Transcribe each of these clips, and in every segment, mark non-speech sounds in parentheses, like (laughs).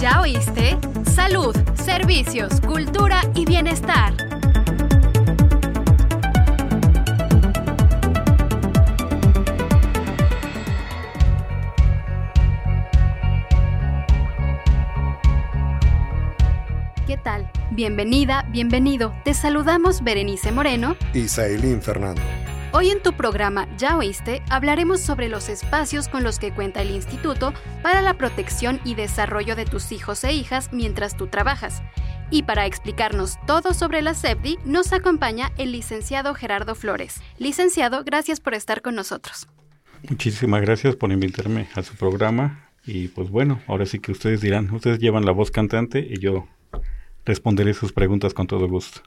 ¿Ya oíste? Salud, servicios, cultura y bienestar. ¿Qué tal? Bienvenida, bienvenido. Te saludamos Berenice Moreno y Sailín Fernando. Hoy en tu programa Ya oíste hablaremos sobre los espacios con los que cuenta el Instituto para la protección y desarrollo de tus hijos e hijas mientras tú trabajas. Y para explicarnos todo sobre la SEPDI nos acompaña el licenciado Gerardo Flores. Licenciado, gracias por estar con nosotros. Muchísimas gracias por invitarme a su programa. Y pues bueno, ahora sí que ustedes dirán, ustedes llevan la voz cantante y yo responderé sus preguntas con todo gusto.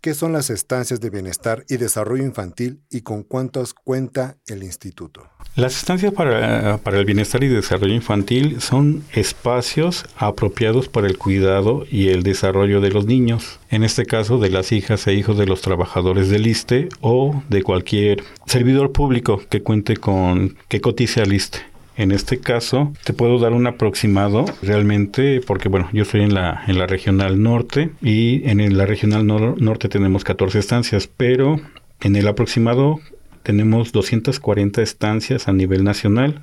¿Qué son las estancias de bienestar y desarrollo infantil y con cuántos cuenta el instituto? Las estancias para, el bienestar y desarrollo infantil son espacios apropiados para el cuidado y el desarrollo de los niños, en este caso de las hijas e hijos de los trabajadores del ISTE o de cualquier servidor público que cuente con, que cotice al ISTE. En este caso, te puedo dar un aproximado realmente, porque bueno, yo estoy en la, en la regional norte y en la regional norte tenemos 14 estancias, pero en el aproximado tenemos 240 estancias a nivel nacional,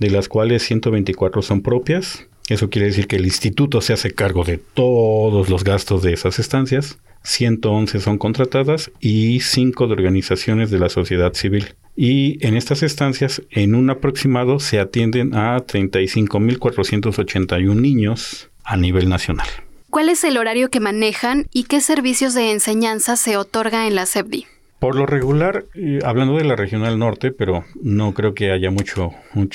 de las cuales 124 son propias. Eso quiere decir que el instituto se hace cargo de todos los gastos de esas estancias. 111 son contratadas y 5 de organizaciones de la sociedad civil. Y en estas estancias, en un aproximado, se atienden a 35.481 niños a nivel nacional. ¿Cuál es el horario que manejan y qué servicios de enseñanza se otorga en la SEPDI? Por lo regular, eh, hablando de la regional norte, pero no creo que haya mucho,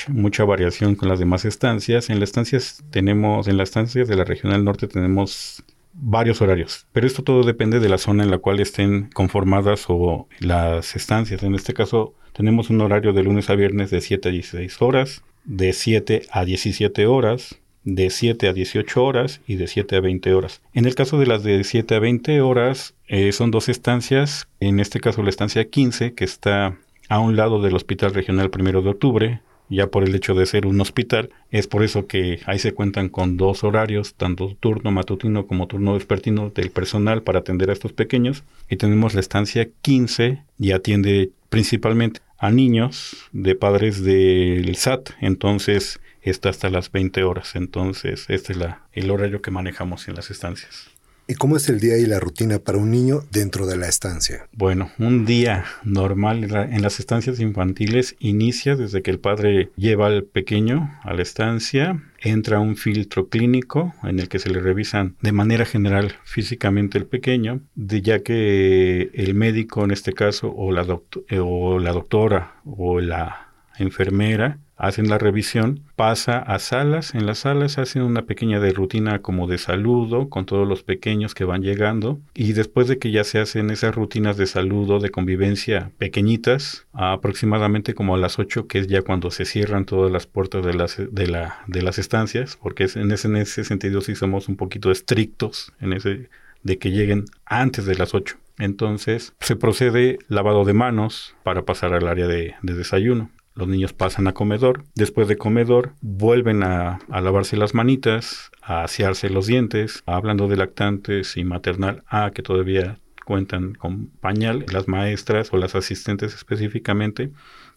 mucha variación con las demás estancias. En las estancias tenemos, en las estancias de la regional norte tenemos varios horarios, pero esto todo depende de la zona en la cual estén conformadas o las estancias. En este caso tenemos un horario de lunes a viernes de 7 a 16 horas, de 7 a 17 horas, de 7 a 18 horas y de 7 a 20 horas. En el caso de las de 7 a 20 horas eh, son dos estancias, en este caso la estancia 15 que está a un lado del Hospital Regional Primero de Octubre, ya por el hecho de ser un hospital. Es por eso que ahí se cuentan con dos horarios, tanto turno matutino como turno vespertino del personal para atender a estos pequeños. Y tenemos la estancia 15 y atiende principalmente a niños de padres del SAT. Entonces está hasta las 20 horas. Entonces este es la, el horario que manejamos en las estancias. ¿Y cómo es el día y la rutina para un niño dentro de la estancia? Bueno, un día normal en las estancias infantiles inicia desde que el padre lleva al pequeño a la estancia, entra un filtro clínico en el que se le revisan de manera general físicamente el pequeño, de ya que el médico en este caso o la, o la doctora o la enfermera hacen la revisión, pasa a salas, en las salas hacen una pequeña de rutina como de saludo con todos los pequeños que van llegando y después de que ya se hacen esas rutinas de saludo, de convivencia pequeñitas, aproximadamente como a las 8 que es ya cuando se cierran todas las puertas de las, de la, de las estancias, porque en, ese, en ese sentido sí somos un poquito estrictos en ese de que lleguen antes de las 8. Entonces se procede lavado de manos para pasar al área de desayuno. Los niños pasan a comedor. Después de comedor, vuelven a, lavarse las manitas, a asearse los dientes. Hablando de lactantes y maternal A, que todavía cuentan con pañal, las maestras o las asistentes específicamente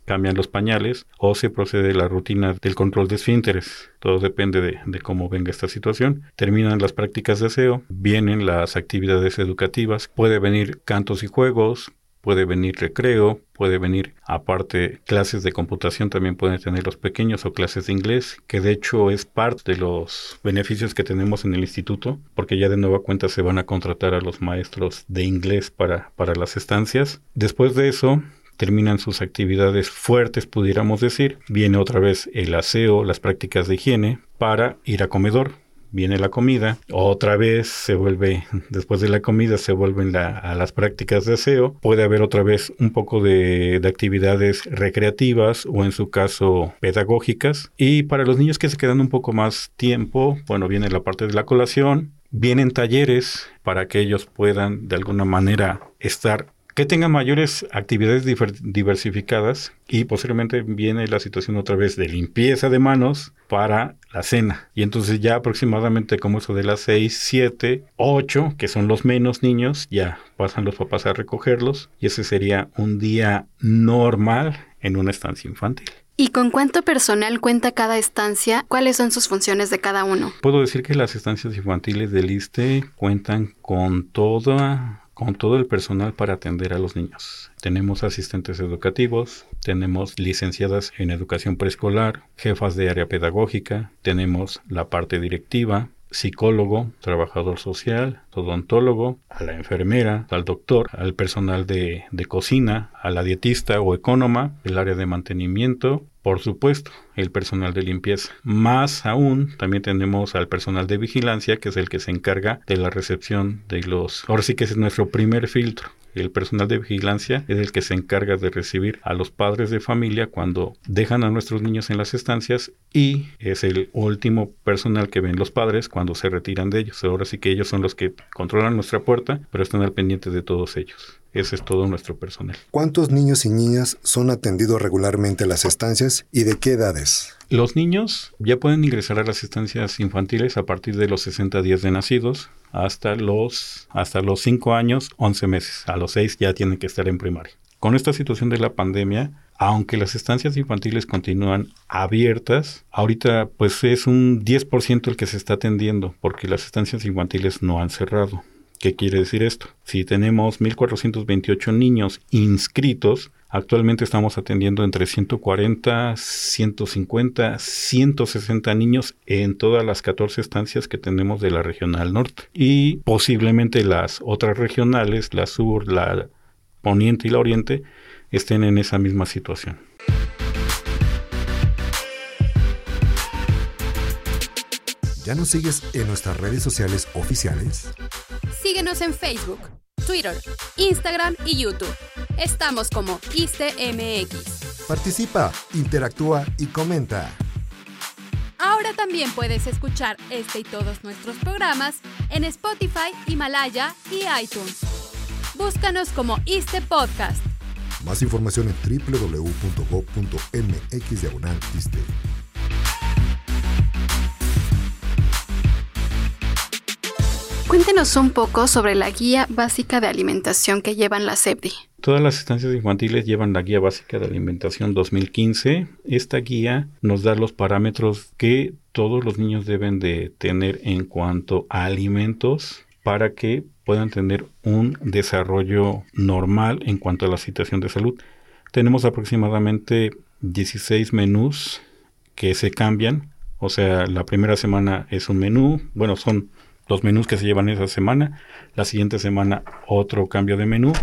cambian los pañales o se procede la rutina del control de esfínteres. Todo depende de, de, cómo venga esta situación. Terminan las prácticas de aseo, vienen las actividades educativas, puede venir cantos y juegos, puede venir recreo, puede venir aparte clases de computación también pueden tener los pequeños o clases de inglés, que de hecho es parte de los beneficios que tenemos en el instituto, porque ya de nueva cuenta se van a contratar a los maestros de inglés para, para las estancias. Después de eso, terminan sus actividades fuertes, pudiéramos decir, viene otra vez el aseo, las prácticas de higiene para ir a comedor viene la comida, otra vez se vuelve, (laughs) después de la comida se vuelven a las prácticas de aseo, puede haber otra vez un poco de, de, actividades recreativas o en su caso pedagógicas. Y para los niños que se quedan un poco más tiempo, bueno, viene la parte de la colación, vienen talleres para que ellos puedan de alguna manera estar que tengan mayores actividades diversificadas y posteriormente viene la situación otra vez de limpieza de manos para la cena. Y entonces ya aproximadamente como eso de las 6, 7, 8, que son los menos niños, ya pasan los papás a recogerlos y ese sería un día normal en una estancia infantil. ¿Y con cuánto personal cuenta cada estancia? ¿Cuáles son sus funciones de cada uno? Puedo decir que las estancias infantiles del ISTE cuentan con toda con todo el personal para atender a los niños. Tenemos asistentes educativos, tenemos licenciadas en educación preescolar, jefas de área pedagógica, tenemos la parte directiva, psicólogo, trabajador social, odontólogo, a la enfermera, al doctor, al personal de, cocina, a la dietista o ecónoma, el área de mantenimiento, por supuesto, el personal de limpieza. Más aún, también tenemos al personal de vigilancia, que es el que se encarga de la recepción de los... Ahora sí que es nuestro primer filtro. El personal de vigilancia es el que se encarga de recibir a los padres de familia cuando dejan a nuestros niños en las estancias y es el último personal que ven los padres cuando se retiran de ellos. Ahora sí que ellos son los que controlan nuestra puerta, pero están al pendiente de todos ellos. Ese es todo nuestro personal. ¿Cuántos niños y niñas son atendidos regularmente en las estancias y de qué edades? Los niños ya pueden ingresar a las estancias infantiles a partir de los 60 días de nacidos hasta los, hasta los 5 años, 11 meses. A los 6 ya tienen que estar en primaria. Con esta situación de la pandemia, aunque las estancias infantiles continúan abiertas, ahorita pues es un 10% el que se está atendiendo porque las estancias infantiles no han cerrado. ¿Qué quiere decir esto? Si tenemos 1.428 niños inscritos, actualmente estamos atendiendo entre 140, 150, 160 niños en todas las 14 estancias que tenemos de la regional norte. Y posiblemente las otras regionales, la sur, la poniente y la oriente, estén en esa misma situación. ¿Ya nos sigues en nuestras redes sociales oficiales? Síguenos en Facebook, Twitter, Instagram y YouTube. Estamos como ISTMX. Participa, interactúa y comenta. Ahora también puedes escuchar este y todos nuestros programas en Spotify, Himalaya y iTunes. Búscanos como ISTE Podcast. Más información en www.go.mx Cuéntenos un poco sobre la guía básica de alimentación que llevan la CEPDI. Todas las estancias infantiles llevan la guía básica de alimentación 2015. Esta guía nos da los parámetros que todos los niños deben de tener en cuanto a alimentos para que puedan tener un desarrollo normal en cuanto a la situación de salud. Tenemos aproximadamente 16 menús que se cambian. O sea, la primera semana es un menú, bueno, son los menús que se llevan esa semana, la siguiente semana otro cambio de menú.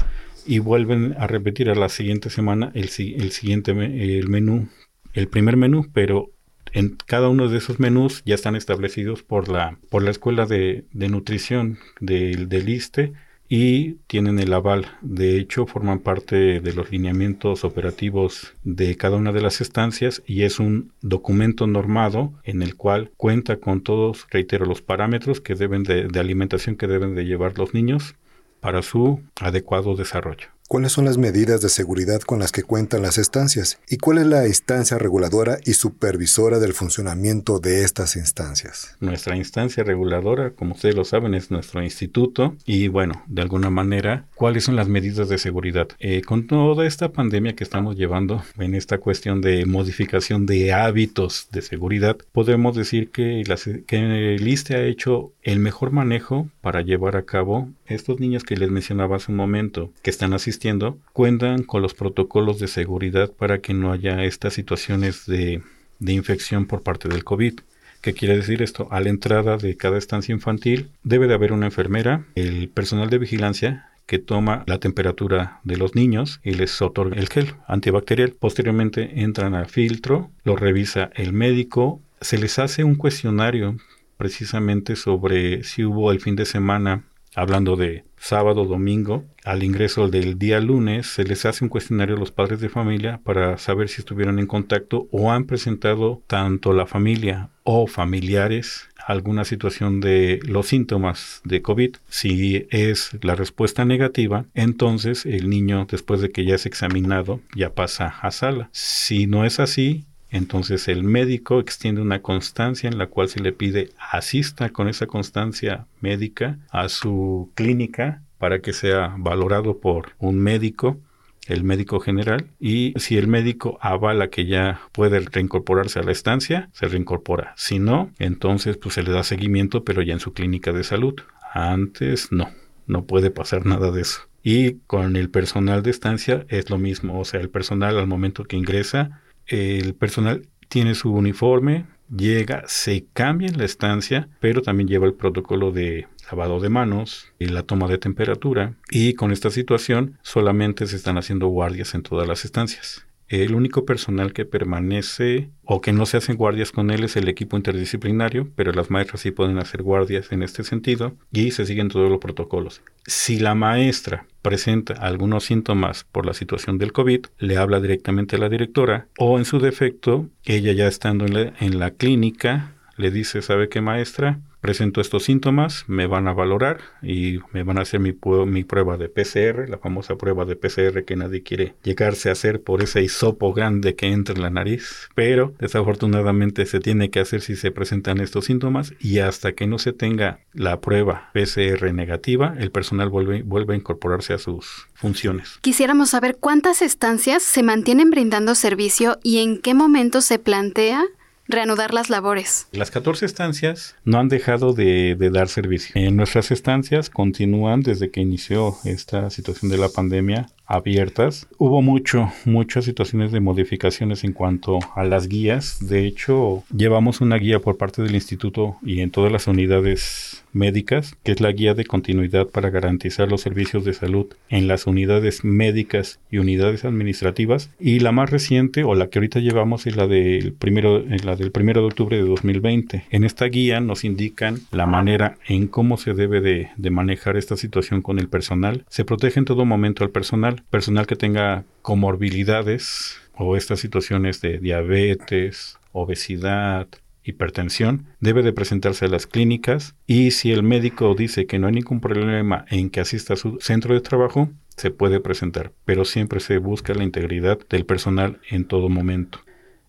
Y vuelven a repetir a la siguiente semana el, el siguiente el menú, el primer menú, pero en cada uno de esos menús ya están establecidos por la, por la escuela de, de nutrición del, del ISTE y tienen el aval. De hecho, forman parte de los lineamientos operativos de cada una de las estancias y es un documento normado en el cual cuenta con todos, reitero, los parámetros que deben de, de alimentación que deben de llevar los niños para su adecuado desarrollo. ¿Cuáles son las medidas de seguridad con las que cuentan las estancias? ¿Y cuál es la instancia reguladora y supervisora del funcionamiento de estas instancias? Nuestra instancia reguladora, como ustedes lo saben, es nuestro instituto y bueno, de alguna manera, ¿cuáles son las medidas de seguridad? Eh, con toda esta pandemia que estamos llevando en esta cuestión de modificación de hábitos de seguridad, podemos decir que, que el ISTE ha hecho el mejor manejo para llevar a cabo estos niños que les mencionaba hace un momento, que están asistiendo, cuentan con los protocolos de seguridad para que no haya estas situaciones de, de infección por parte del COVID. ¿Qué quiere decir esto? A la entrada de cada estancia infantil debe de haber una enfermera, el personal de vigilancia que toma la temperatura de los niños y les otorga el gel antibacterial. Posteriormente entran al filtro, lo revisa el médico, se les hace un cuestionario precisamente sobre si hubo el fin de semana hablando de sábado, domingo, al ingreso del día lunes, se les hace un cuestionario a los padres de familia para saber si estuvieron en contacto o han presentado tanto la familia o familiares alguna situación de los síntomas de COVID. Si es la respuesta negativa, entonces el niño después de que ya es examinado ya pasa a sala. Si no es así, entonces el médico extiende una constancia en la cual se le pide asista con esa constancia médica a su clínica para que sea valorado por un médico el médico general y si el médico avala que ya puede reincorporarse a la estancia, se reincorpora. Si no, entonces pues se le da seguimiento pero ya en su clínica de salud. Antes no, no puede pasar nada de eso. Y con el personal de estancia es lo mismo, o sea, el personal al momento que ingresa, el personal tiene su uniforme, llega, se cambia en la estancia, pero también lleva el protocolo de lavado de manos y la toma de temperatura. Y con esta situación solamente se están haciendo guardias en todas las estancias. El único personal que permanece o que no se hacen guardias con él es el equipo interdisciplinario, pero las maestras sí pueden hacer guardias en este sentido y se siguen todos los protocolos. Si la maestra presenta algunos síntomas por la situación del COVID, le habla directamente a la directora o en su defecto, ella ya estando en la, clínica, le dice, ¿sabe qué maestra? Presento estos síntomas, me van a valorar y me van a hacer mi, mi, prueba de PCR, la famosa prueba de PCR que nadie quiere llegarse a hacer por ese hisopo grande que entra en la nariz, pero desafortunadamente se tiene que hacer si se presentan estos síntomas y hasta que no se tenga la prueba PCR negativa, el personal vuelve, vuelve a incorporarse a sus funciones. Quisiéramos saber cuántas estancias se mantienen brindando servicio y en qué momento se plantea reanudar las labores. Las 14 estancias no han dejado de, dar servicio. En nuestras estancias continúan desde que inició esta situación de la pandemia abiertas. Hubo mucho, muchas situaciones de modificaciones en cuanto a las guías. De hecho, llevamos una guía por parte del instituto y en todas las unidades médicas, que es la guía de continuidad para garantizar los servicios de salud en las unidades médicas y unidades administrativas. Y la más reciente, o la que ahorita llevamos, es la del primero, la del primero de octubre de 2020. En esta guía nos indican la manera en cómo se debe de, de manejar esta situación con el personal. Se protege en todo momento al personal personal, que tenga comorbilidades o estas situaciones de diabetes, obesidad, hipertensión, debe de presentarse a las clínicas y si el médico dice que no hay ningún problema en que asista a su centro de trabajo, se puede presentar, pero siempre se busca la integridad del personal en todo momento.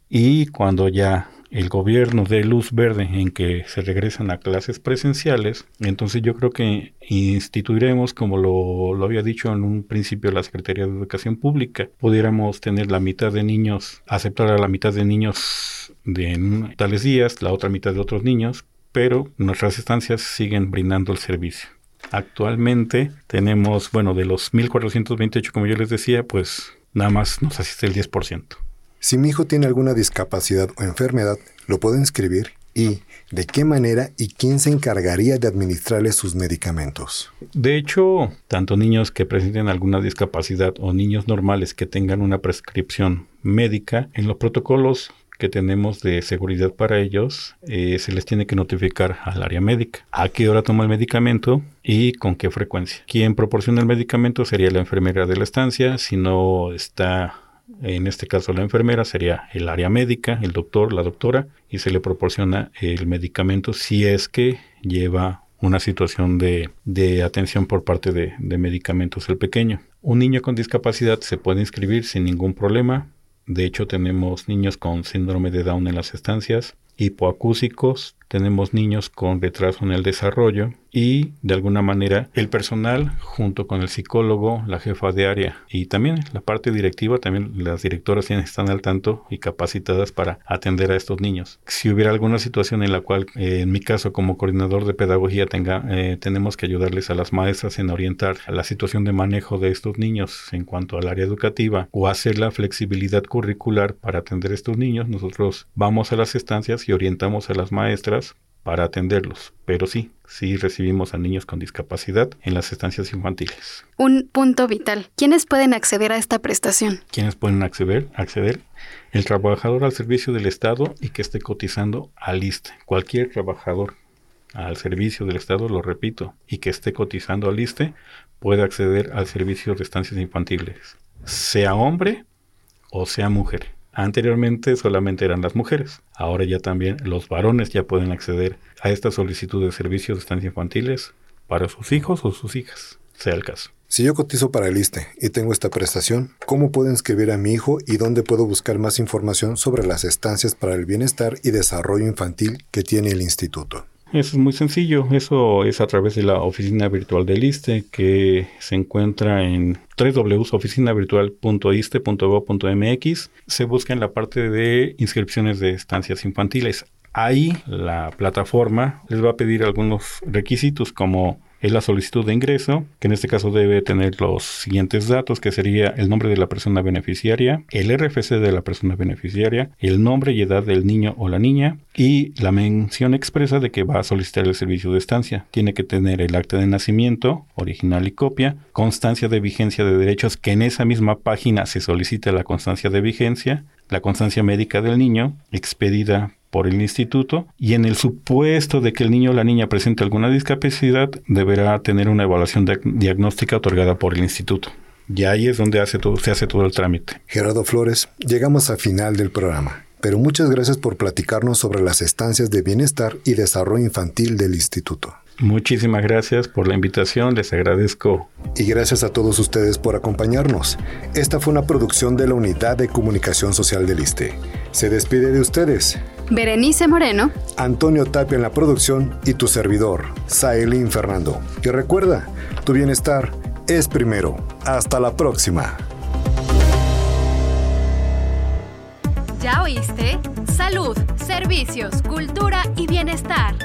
Y cuando ya el gobierno dé luz verde en que se regresan a clases presenciales, entonces yo creo que instituiremos, como lo, había dicho en un principio la Secretaría de Educación Pública, pudiéramos tener la mitad de niños, aceptar a la mitad de niños de tales días, la otra mitad de otros niños, pero nuestras estancias siguen brindando el servicio. Actualmente tenemos, bueno, de los 1428, como yo les decía, pues nada más nos asiste el 10%. Si mi hijo tiene alguna discapacidad o enfermedad, lo puedo inscribir y de qué manera y quién se encargaría de administrarle sus medicamentos. De hecho, tanto niños que presenten alguna discapacidad o niños normales que tengan una prescripción médica, en los protocolos que tenemos de seguridad para ellos, eh, se les tiene que notificar al área médica a qué hora toma el medicamento y con qué frecuencia. Quien proporciona el medicamento sería la enfermera de la estancia, si no está en este caso la enfermera sería el área médica, el doctor, la doctora, y se le proporciona el medicamento si es que lleva una situación de, atención por parte de, de medicamentos el pequeño. Un niño con discapacidad se puede inscribir sin ningún problema. De hecho, tenemos niños con síndrome de Down en las estancias, hipoacúsicos, tenemos niños con retraso en el desarrollo y de alguna manera el personal junto con el psicólogo, la jefa de área y también la parte directiva, también las directoras están al tanto y capacitadas para atender a estos niños. Si hubiera alguna situación en la cual, eh, en mi caso como coordinador de pedagogía, tenga, eh, tenemos que ayudarles a las maestras en orientar la situación de manejo de estos niños en cuanto al área educativa o hacer la flexibilidad curricular para atender a estos niños, nosotros vamos a las estancias y orientamos a las maestras para atenderlos, pero sí, sí recibimos a niños con discapacidad en las estancias infantiles. Un punto vital. ¿Quiénes pueden acceder a esta prestación? ¿Quiénes pueden acceder? Acceder el trabajador al servicio del Estado y que esté cotizando al ISTE. Cualquier trabajador al servicio del Estado, lo repito, y que esté cotizando al ISTE puede acceder al servicio de estancias infantiles, sea hombre o sea mujer. Anteriormente solamente eran las mujeres. Ahora ya también los varones ya pueden acceder a esta solicitud de servicios de estancia infantiles para sus hijos o sus hijas, sea el caso. Si yo cotizo para el ISTE y tengo esta prestación, ¿cómo puedo inscribir a mi hijo y dónde puedo buscar más información sobre las estancias para el bienestar y desarrollo infantil que tiene el instituto? Eso es muy sencillo, eso es a través de la oficina virtual del ISTE que se encuentra en www.oficinavirtual.iste.gov.mx. Se busca en la parte de inscripciones de estancias infantiles. Ahí la plataforma les va a pedir algunos requisitos como es la solicitud de ingreso, que en este caso debe tener los siguientes datos, que sería el nombre de la persona beneficiaria, el RFC de la persona beneficiaria, el nombre y edad del niño o la niña y la mención expresa de que va a solicitar el servicio de estancia. Tiene que tener el acta de nacimiento, original y copia, constancia de vigencia de derechos, que en esa misma página se solicita la constancia de vigencia, la constancia médica del niño, expedida por el instituto y en el supuesto de que el niño o la niña presente alguna discapacidad deberá tener una evaluación diagnóstica otorgada por el instituto. Y ahí es donde se hace todo el trámite. Gerardo Flores, llegamos al final del programa, pero muchas gracias por platicarnos sobre las estancias de bienestar y desarrollo infantil del instituto. Muchísimas gracias por la invitación, les agradezco. Y gracias a todos ustedes por acompañarnos. Esta fue una producción de la Unidad de Comunicación Social del ISTE. Se despide de ustedes. Berenice Moreno, Antonio Tapia en la producción y tu servidor, Saelín Fernando. Y recuerda, tu bienestar es primero. Hasta la próxima. ¿Ya oíste? Salud, servicios, cultura y bienestar.